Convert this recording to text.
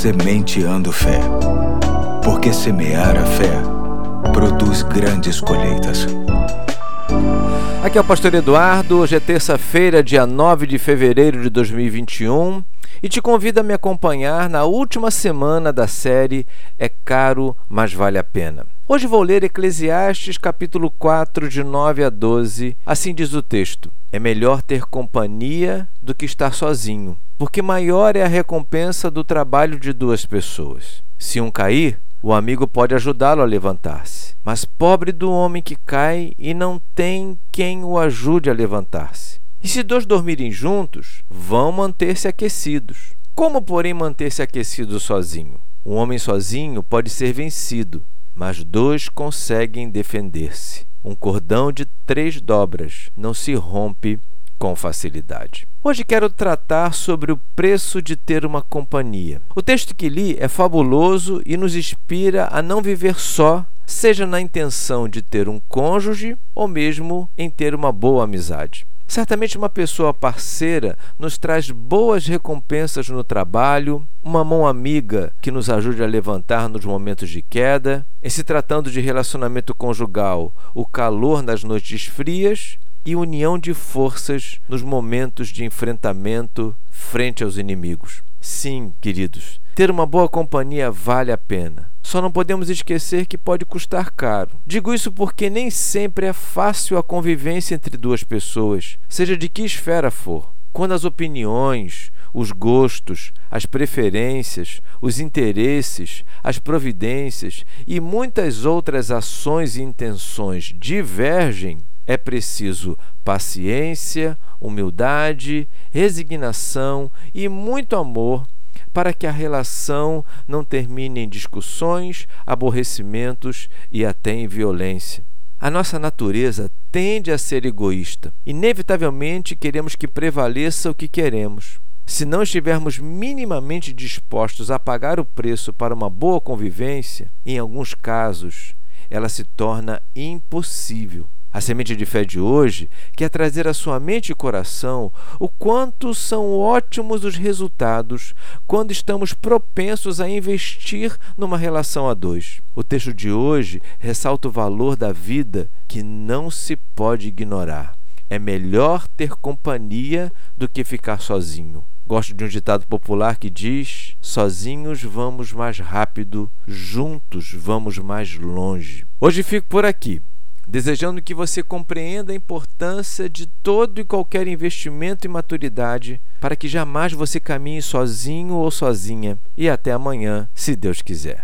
Sementeando Fé. Porque semear a fé produz grandes colheitas. Aqui é o Pastor Eduardo. Hoje é terça-feira, dia 9 de fevereiro de 2021 e te convido a me acompanhar na última semana da série É Caro, mas Vale a Pena. Hoje vou ler Eclesiastes capítulo 4, de 9 a 12. Assim diz o texto: É melhor ter companhia do que estar sozinho, porque maior é a recompensa do trabalho de duas pessoas. Se um cair, o amigo pode ajudá-lo a levantar-se. Mas pobre do homem que cai e não tem quem o ajude a levantar-se. E se dois dormirem juntos, vão manter-se aquecidos. Como, porém, manter-se aquecido sozinho? Um homem sozinho pode ser vencido, mas dois conseguem defender-se. Um cordão de três dobras não se rompe com facilidade. Hoje quero tratar sobre o preço de ter uma companhia. O texto que li é fabuloso e nos inspira a não viver só, seja na intenção de ter um cônjuge ou mesmo em ter uma boa amizade. Certamente, uma pessoa parceira nos traz boas recompensas no trabalho, uma mão amiga que nos ajude a levantar nos momentos de queda. Em se tratando de relacionamento conjugal, o calor nas noites frias e união de forças nos momentos de enfrentamento frente aos inimigos. Sim, queridos, ter uma boa companhia vale a pena. Só não podemos esquecer que pode custar caro. Digo isso porque nem sempre é fácil a convivência entre duas pessoas, seja de que esfera for. Quando as opiniões, os gostos, as preferências, os interesses, as providências e muitas outras ações e intenções divergem, é preciso paciência, humildade, resignação e muito amor para que a relação não termine em discussões, aborrecimentos e até em violência. A nossa natureza tende a ser egoísta. Inevitavelmente queremos que prevaleça o que queremos. Se não estivermos minimamente dispostos a pagar o preço para uma boa convivência, em alguns casos ela se torna impossível. A semente de fé de hoje quer trazer à sua mente e coração o quanto são ótimos os resultados quando estamos propensos a investir numa relação a dois. O texto de hoje ressalta o valor da vida que não se pode ignorar. É melhor ter companhia do que ficar sozinho. Gosto de um ditado popular que diz: sozinhos vamos mais rápido, juntos vamos mais longe. Hoje fico por aqui desejando que você compreenda a importância de todo e qualquer investimento e maturidade para que jamais você caminhe sozinho ou sozinha. E até amanhã, se Deus quiser.